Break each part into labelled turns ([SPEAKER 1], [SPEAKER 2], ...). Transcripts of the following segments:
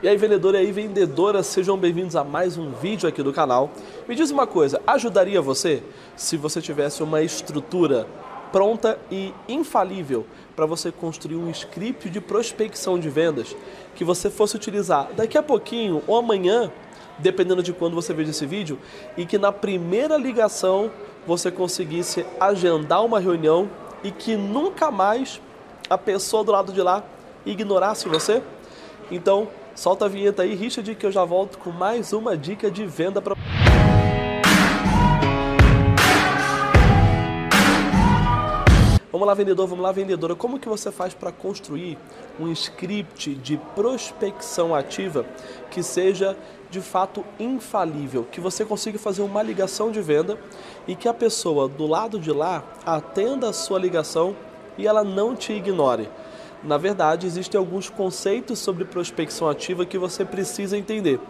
[SPEAKER 1] E aí, vendedor e aí, vendedora, sejam bem-vindos a mais um vídeo aqui do canal. Me diz uma coisa, ajudaria você se você tivesse uma estrutura pronta e infalível para você construir um script de prospecção de vendas que você fosse utilizar daqui a pouquinho ou amanhã, dependendo de quando você veja esse vídeo, e que na primeira ligação você conseguisse agendar uma reunião e que nunca mais a pessoa do lado de lá ignorasse você? Então, Solta a vinheta aí, Richard, que eu já volto com mais uma dica de venda para Vamos lá, vendedor, vamos lá, vendedora. Como que você faz para construir um script de prospecção ativa que seja de fato infalível, que você consiga fazer uma ligação de venda e que a pessoa do lado de lá atenda a sua ligação e ela não te ignore? Na verdade, existem alguns conceitos sobre prospecção ativa que você precisa entender.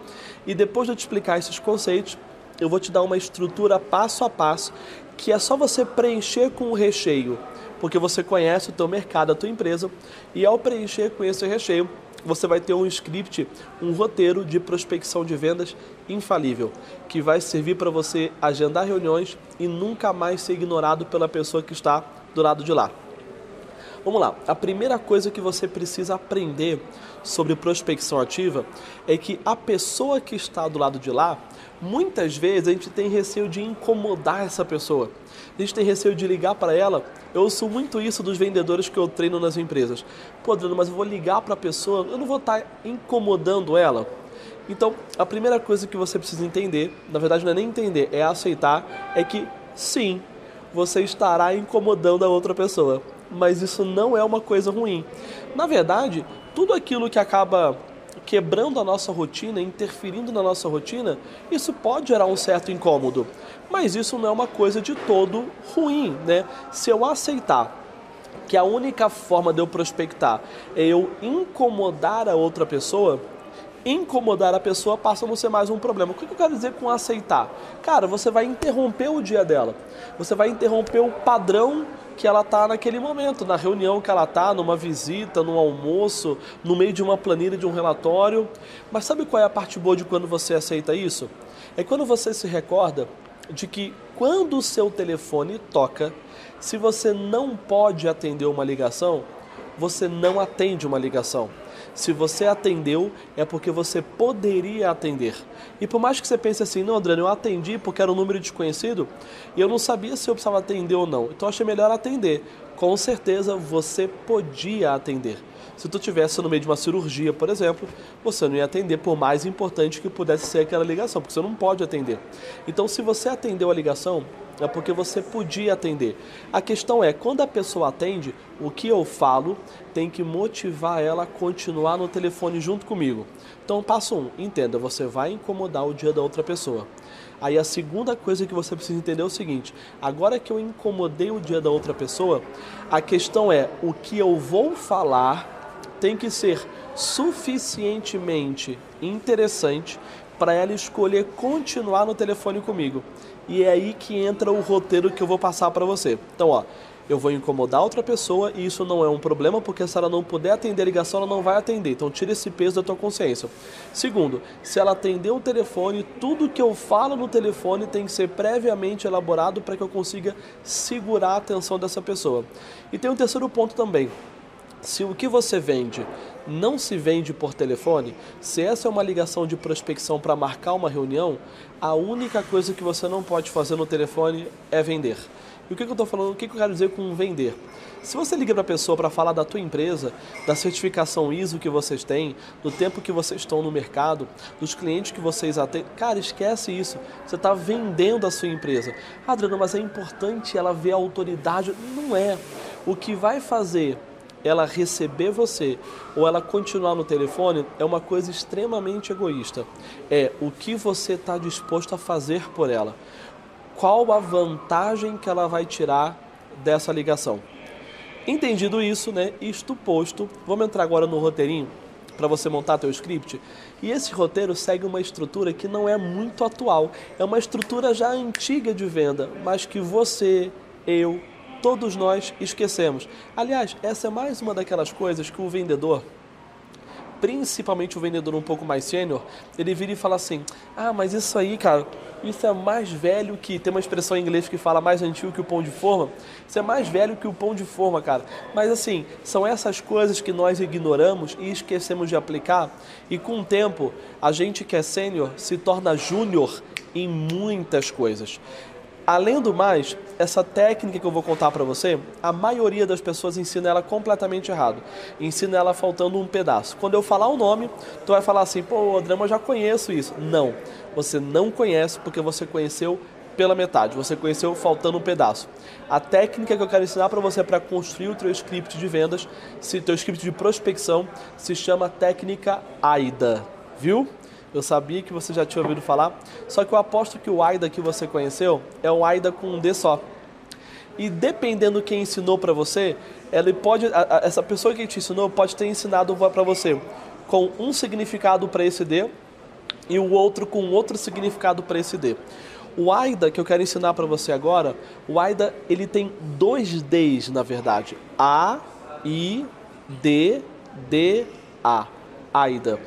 [SPEAKER 1] E depois de eu te explicar esses conceitos, eu vou te dar uma estrutura passo a passo que é só você preencher com o recheio, porque você conhece o teu mercado, a tua empresa, e ao preencher com esse recheio, você vai ter um script, um roteiro de prospecção de vendas infalível, que vai servir para você agendar reuniões e nunca mais ser ignorado pela pessoa que está do lado de lá. Vamos lá, a primeira coisa que você precisa aprender sobre prospecção ativa é que a pessoa que está do lado de lá, muitas vezes a gente tem receio de incomodar essa pessoa. A gente tem receio de ligar para ela. Eu ouço muito isso dos vendedores que eu treino nas empresas. Pô, Adriano, mas eu vou ligar para a pessoa, eu não vou estar tá incomodando ela. Então, a primeira coisa que você precisa entender, na verdade não é nem entender, é aceitar, é que sim, você estará incomodando a outra pessoa mas isso não é uma coisa ruim. Na verdade, tudo aquilo que acaba quebrando a nossa rotina, interferindo na nossa rotina, isso pode gerar um certo incômodo. Mas isso não é uma coisa de todo ruim, né? Se eu aceitar que a única forma de eu prospectar é eu incomodar a outra pessoa, incomodar a pessoa passa a não ser mais um problema. O que eu quero dizer com aceitar? Cara, você vai interromper o dia dela. Você vai interromper o padrão que ela está naquele momento, na reunião que ela está, numa visita, num almoço, no meio de uma planilha, de um relatório. Mas sabe qual é a parte boa de quando você aceita isso? É quando você se recorda de que quando o seu telefone toca, se você não pode atender uma ligação, você não atende uma ligação. Se você atendeu, é porque você poderia atender. E por mais que você pense assim, não, Adriano, eu atendi porque era um número desconhecido e eu não sabia se eu precisava atender ou não. Então achei melhor atender. Com certeza você podia atender. Se tu tivesse no meio de uma cirurgia, por exemplo, você não ia atender por mais importante que pudesse ser aquela ligação, porque você não pode atender. Então, se você atendeu a ligação, é porque você podia atender. A questão é, quando a pessoa atende, o que eu falo tem que motivar ela a continuar no telefone junto comigo. Então, passo um, entenda, você vai incomodar o dia da outra pessoa. Aí a segunda coisa que você precisa entender é o seguinte: agora que eu incomodei o dia da outra pessoa, a questão é o que eu vou falar tem que ser suficientemente interessante para ela escolher continuar no telefone comigo. E é aí que entra o roteiro que eu vou passar para você. Então, ó, eu vou incomodar outra pessoa e isso não é um problema, porque se ela não puder atender a ligação, ela não vai atender. Então, tira esse peso da tua consciência. Segundo, se ela atender o telefone, tudo que eu falo no telefone tem que ser previamente elaborado para que eu consiga segurar a atenção dessa pessoa. E tem um terceiro ponto também. Se o que você vende não se vende por telefone, se essa é uma ligação de prospecção para marcar uma reunião, a única coisa que você não pode fazer no telefone é vender. E o que, eu estou falando, o que, eu quero dizer com vender? Se você liga para a pessoa para falar da tua empresa, da certificação ISO que vocês têm, do tempo que vocês estão no mercado, dos clientes que vocês atendem, cara, esquece isso. Você está vendendo a sua empresa. Adriano, mas é importante ela ver a autoridade. Não é. O que vai fazer ela receber você ou ela continuar no telefone é uma coisa extremamente egoísta. É o que você está disposto a fazer por ela. Qual a vantagem que ela vai tirar dessa ligação? Entendido isso, né? Isto posto, vamos entrar agora no roteirinho para você montar teu script. E esse roteiro segue uma estrutura que não é muito atual, é uma estrutura já antiga de venda, mas que você, eu, todos nós esquecemos. Aliás, essa é mais uma daquelas coisas que o vendedor principalmente o vendedor um pouco mais sênior, ele vira e fala assim: Ah, mas isso aí, cara, isso é mais velho que. Tem uma expressão em inglês que fala mais antigo que o pão de forma. Isso é mais velho que o pão de forma, cara. Mas assim, são essas coisas que nós ignoramos e esquecemos de aplicar. E com o tempo, a gente que é sênior se torna júnior em muitas coisas. Além do mais, essa técnica que eu vou contar para você, a maioria das pessoas ensina ela completamente errado. Ensina ela faltando um pedaço. Quando eu falar o nome, tu vai falar assim, pô, Drama, eu já conheço isso. Não, você não conhece porque você conheceu pela metade, você conheceu faltando um pedaço. A técnica que eu quero ensinar para você para construir o teu script de vendas, se teu script de prospecção, se chama técnica AIDA, viu? Eu sabia que você já tinha ouvido falar, só que eu aposto que o AIDA que você conheceu é um AIDA com um D só. E dependendo quem ensinou para você, ela pode, a, a, essa pessoa que te ensinou pode ter ensinado para você com um significado para esse D e o outro com outro significado para esse D. O AIDA que eu quero ensinar para você agora, o AIDA ele tem dois Ds na verdade. A, I, D, D, A. AIDA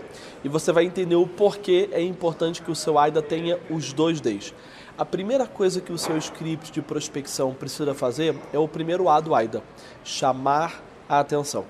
[SPEAKER 1] e você vai entender o porquê é importante que o seu AIDA tenha os dois Ds. A primeira coisa que o seu script de prospecção precisa fazer é o primeiro A do AIDA, chamar a atenção.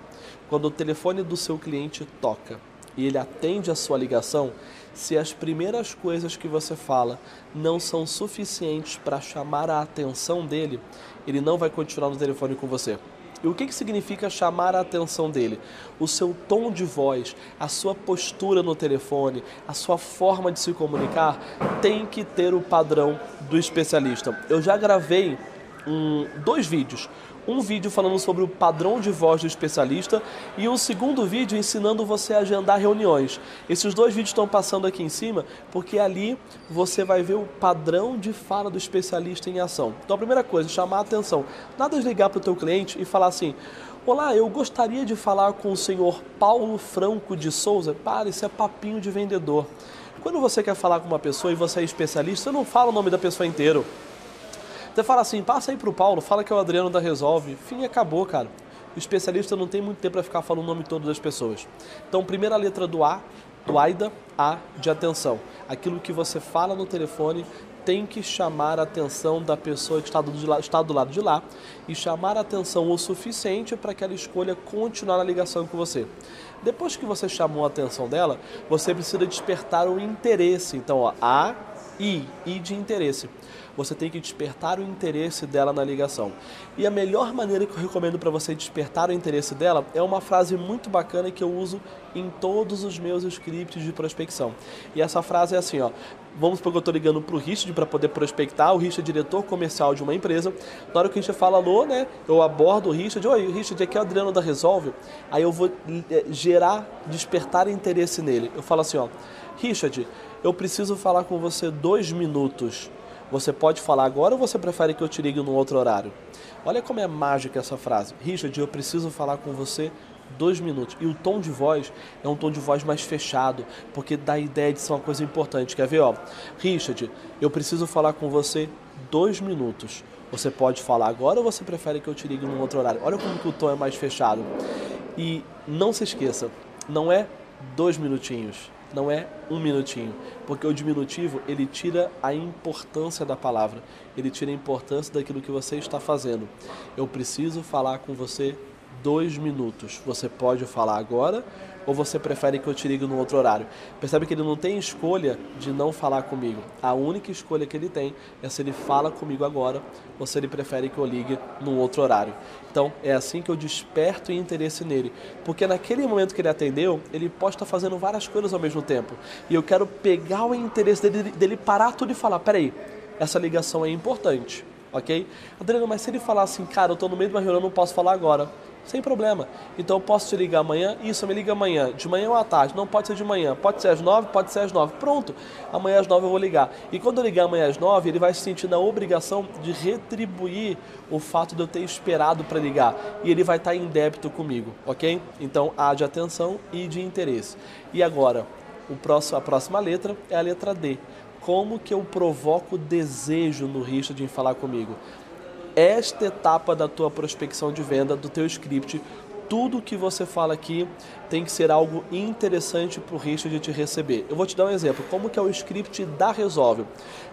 [SPEAKER 1] Quando o telefone do seu cliente toca e ele atende a sua ligação, se as primeiras coisas que você fala não são suficientes para chamar a atenção dele, ele não vai continuar no telefone com você. E o que, que significa chamar a atenção dele? O seu tom de voz, a sua postura no telefone, a sua forma de se comunicar tem que ter o padrão do especialista. Eu já gravei um, dois vídeos um vídeo falando sobre o padrão de voz do especialista e um segundo vídeo ensinando você a agendar reuniões. Esses dois vídeos estão passando aqui em cima porque ali você vai ver o padrão de fala do especialista em ação. Então a primeira coisa, chamar a atenção. Nada de ligar para o teu cliente e falar assim, Olá, eu gostaria de falar com o senhor Paulo Franco de Souza. Para, isso é papinho de vendedor. Quando você quer falar com uma pessoa e você é especialista, você não fala o nome da pessoa inteiro. Você fala assim, passa aí pro Paulo, fala que é o Adriano da Resolve. Fim, acabou, cara. O especialista não tem muito tempo para ficar falando o nome todo das pessoas. Então, primeira letra do A, do AIDA, A de atenção. Aquilo que você fala no telefone tem que chamar a atenção da pessoa que está do, está do lado de lá e chamar a atenção o suficiente para que ela escolha continuar na ligação com você. Depois que você chamou a atenção dela, você precisa despertar o interesse. Então, ó, A, I, I de interesse você tem que despertar o interesse dela na ligação. E a melhor maneira que eu recomendo para você despertar o interesse dela é uma frase muito bacana que eu uso em todos os meus scripts de prospecção. E essa frase é assim, ó. Vamos supor que eu estou ligando para o Richard para poder prospectar. O Richard é diretor comercial de uma empresa. Na hora que o Richard fala alô, né? Eu abordo o Richard. Oi, Richard, aqui é o Adriano da Resolve. Aí eu vou é, gerar, despertar interesse nele. Eu falo assim, ó. Richard, eu preciso falar com você dois minutos. Você pode falar agora ou você prefere que eu te ligue num outro horário? Olha como é mágica essa frase. Richard, eu preciso falar com você dois minutos. E o tom de voz é um tom de voz mais fechado, porque dá a ideia de ser uma coisa importante. Quer ver, ó? Richard, eu preciso falar com você dois minutos. Você pode falar agora ou você prefere que eu te ligue num outro horário? Olha como que o tom é mais fechado. E não se esqueça, não é dois minutinhos não é um minutinho, porque o diminutivo ele tira a importância da palavra, ele tira a importância daquilo que você está fazendo. Eu preciso falar com você dois minutos. Você pode falar agora ou você prefere que eu te ligue no outro horário? Percebe que ele não tem escolha de não falar comigo. A única escolha que ele tem é se ele fala comigo agora ou se ele prefere que eu ligue num outro horário. Então é assim que eu desperto interesse nele. Porque naquele momento que ele atendeu, ele pode estar fazendo várias coisas ao mesmo tempo. E eu quero pegar o interesse dele, dele parar tudo e falar: peraí, essa ligação é importante ok? Adriano, mas se ele falar assim, cara, eu estou no meio de uma reunião, não posso falar agora. Sem problema. Então eu posso te ligar amanhã? Isso, me liga amanhã. De manhã ou à tarde? Não pode ser de manhã. Pode ser às nove? Pode ser às nove. Pronto. Amanhã às nove eu vou ligar. E quando eu ligar amanhã às nove, ele vai se sentir na obrigação de retribuir o fato de eu ter esperado para ligar. E ele vai estar em débito comigo, ok? Então há de atenção e de interesse. E agora, o próximo, a próxima letra é a letra D. Como que eu provoco desejo no Richard em falar comigo? Esta etapa da tua prospecção de venda, do teu script, tudo que você fala aqui tem que ser algo interessante para o Richard te receber. Eu vou te dar um exemplo, como que é o script da Resolve.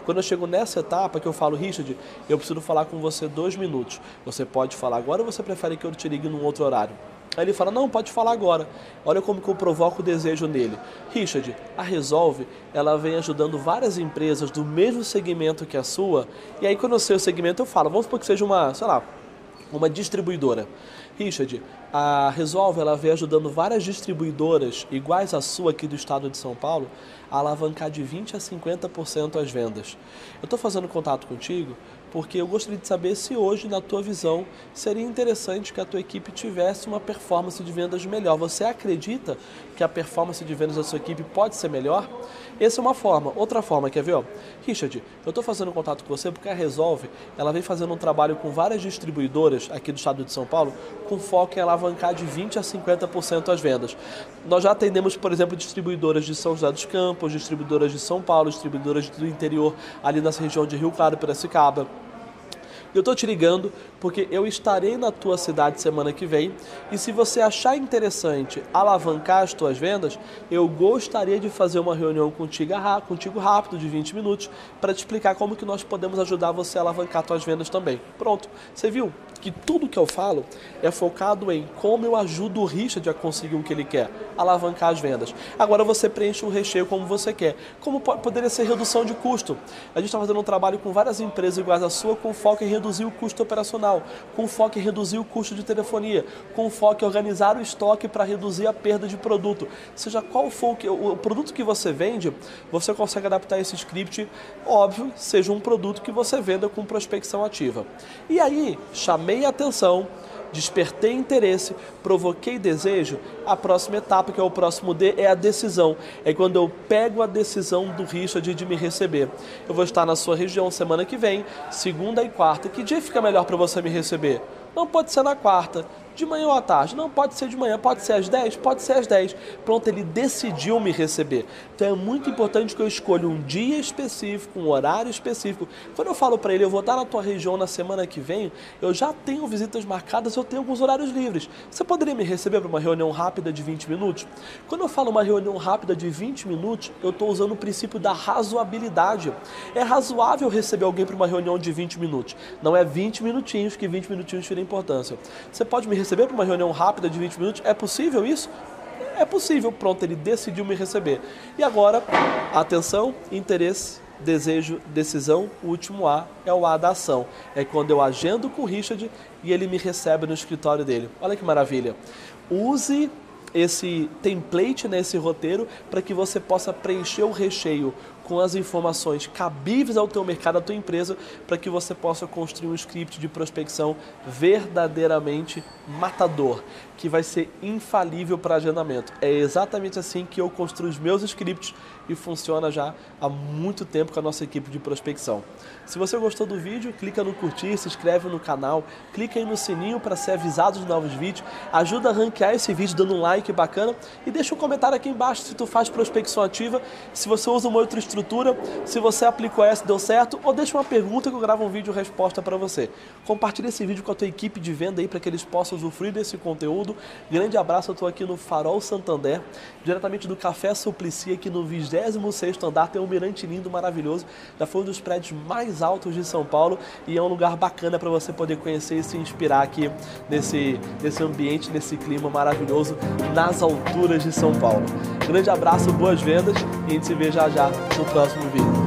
[SPEAKER 1] Quando eu chego nessa etapa que eu falo, Richard, eu preciso falar com você dois minutos. Você pode falar agora ou você prefere que eu te ligue num outro horário? Aí ele fala, não, pode falar agora. Olha como que eu provoco o desejo nele. Richard, a Resolve, ela vem ajudando várias empresas do mesmo segmento que a sua. E aí quando eu sei o segmento, eu falo, vamos supor que seja uma, sei lá, uma distribuidora. Richard, a Resolve ela vem ajudando várias distribuidoras iguais à sua aqui do estado de São Paulo a alavancar de 20 a 50% as vendas. Eu estou fazendo contato contigo porque eu gostaria de saber se hoje, na tua visão, seria interessante que a tua equipe tivesse uma performance de vendas melhor. Você acredita que a performance de vendas da sua equipe pode ser melhor? Essa é uma forma. Outra forma, quer ver? Ó? Richard, eu estou fazendo contato com você porque a Resolve ela vem fazendo um trabalho com várias distribuidoras aqui do estado de São Paulo com foco em alavancar de 20% a 50% as vendas. Nós já atendemos, por exemplo, distribuidoras de São José dos Campos, distribuidoras de São Paulo, distribuidoras do interior ali nessa região de Rio Claro, Piracicaba. Eu estou te ligando porque eu estarei na tua cidade semana que vem. E se você achar interessante alavancar as tuas vendas, eu gostaria de fazer uma reunião contigo, contigo rápido de 20 minutos para te explicar como que nós podemos ajudar você a alavancar as tuas vendas também. Pronto, você viu que tudo que eu falo é focado em como eu ajudo o Richard a conseguir o que ele quer, alavancar as vendas. Agora você preenche o recheio como você quer. Como poderia ser redução de custo? A gente está fazendo um trabalho com várias empresas iguais à sua com foco em reduzir o custo operacional, com foco em reduzir o custo de telefonia, com foco em organizar o estoque para reduzir a perda de produto. Seja qual for o, produto que você vende, você consegue adaptar esse script, óbvio, seja um produto que você venda com prospecção ativa. E aí, chamei a atenção despertei interesse, provoquei desejo, a próxima etapa, que é o próximo D, é a decisão. É quando eu pego a decisão do Richard de me receber. Eu vou estar na sua região semana que vem, segunda e quarta. Que dia fica melhor para você me receber? Não pode ser na quarta, de manhã ou à tarde? Não, pode ser de manhã, pode ser às 10? Pode ser às 10. Pronto, ele decidiu me receber. Então é muito importante que eu escolha um dia específico, um horário específico. Quando eu falo para ele, eu vou estar na tua região na semana que vem, eu já tenho visitas marcadas, eu tenho alguns horários livres. Você poderia me receber para uma reunião rápida de 20 minutos? Quando eu falo uma reunião rápida de 20 minutos, eu estou usando o princípio da razoabilidade. É razoável receber alguém para uma reunião de 20 minutos. Não é 20 minutinhos que 20 minutinhos tira importância. Você pode me receber receber para uma reunião rápida de 20 minutos? É possível isso? É possível. Pronto, ele decidiu me receber. E agora, atenção, interesse, desejo, decisão, o último A é o A da ação. É quando eu agendo com o Richard e ele me recebe no escritório dele. Olha que maravilha. Use esse template nesse roteiro para que você possa preencher o recheio com as informações cabíveis ao teu mercado, à tua empresa, para que você possa construir um script de prospecção verdadeiramente matador, que vai ser infalível para agendamento. É exatamente assim que eu construo os meus scripts e funciona já há muito tempo com a nossa equipe de prospecção. Se você gostou do vídeo, clica no curtir, se inscreve no canal, clica aí no sininho para ser avisado de novos vídeos, ajuda a ranquear esse vídeo dando um like bacana e deixa um comentário aqui embaixo se tu faz prospecção ativa, se você usa uma outra estrutura, se você aplicou essa deu certo ou deixa uma pergunta que eu gravo um vídeo resposta para você. Compartilha esse vídeo com a tua equipe de venda aí para que eles possam usufruir desse conteúdo. Grande abraço, eu estou aqui no Farol Santander, diretamente do Café Suplicy aqui no 20 26 andar, tem um mirante lindo, maravilhoso. Já foi um dos prédios mais altos de São Paulo e é um lugar bacana para você poder conhecer e se inspirar aqui nesse, nesse ambiente, nesse clima maravilhoso nas alturas de São Paulo. Grande abraço, boas vendas e a gente se vê já já no próximo vídeo.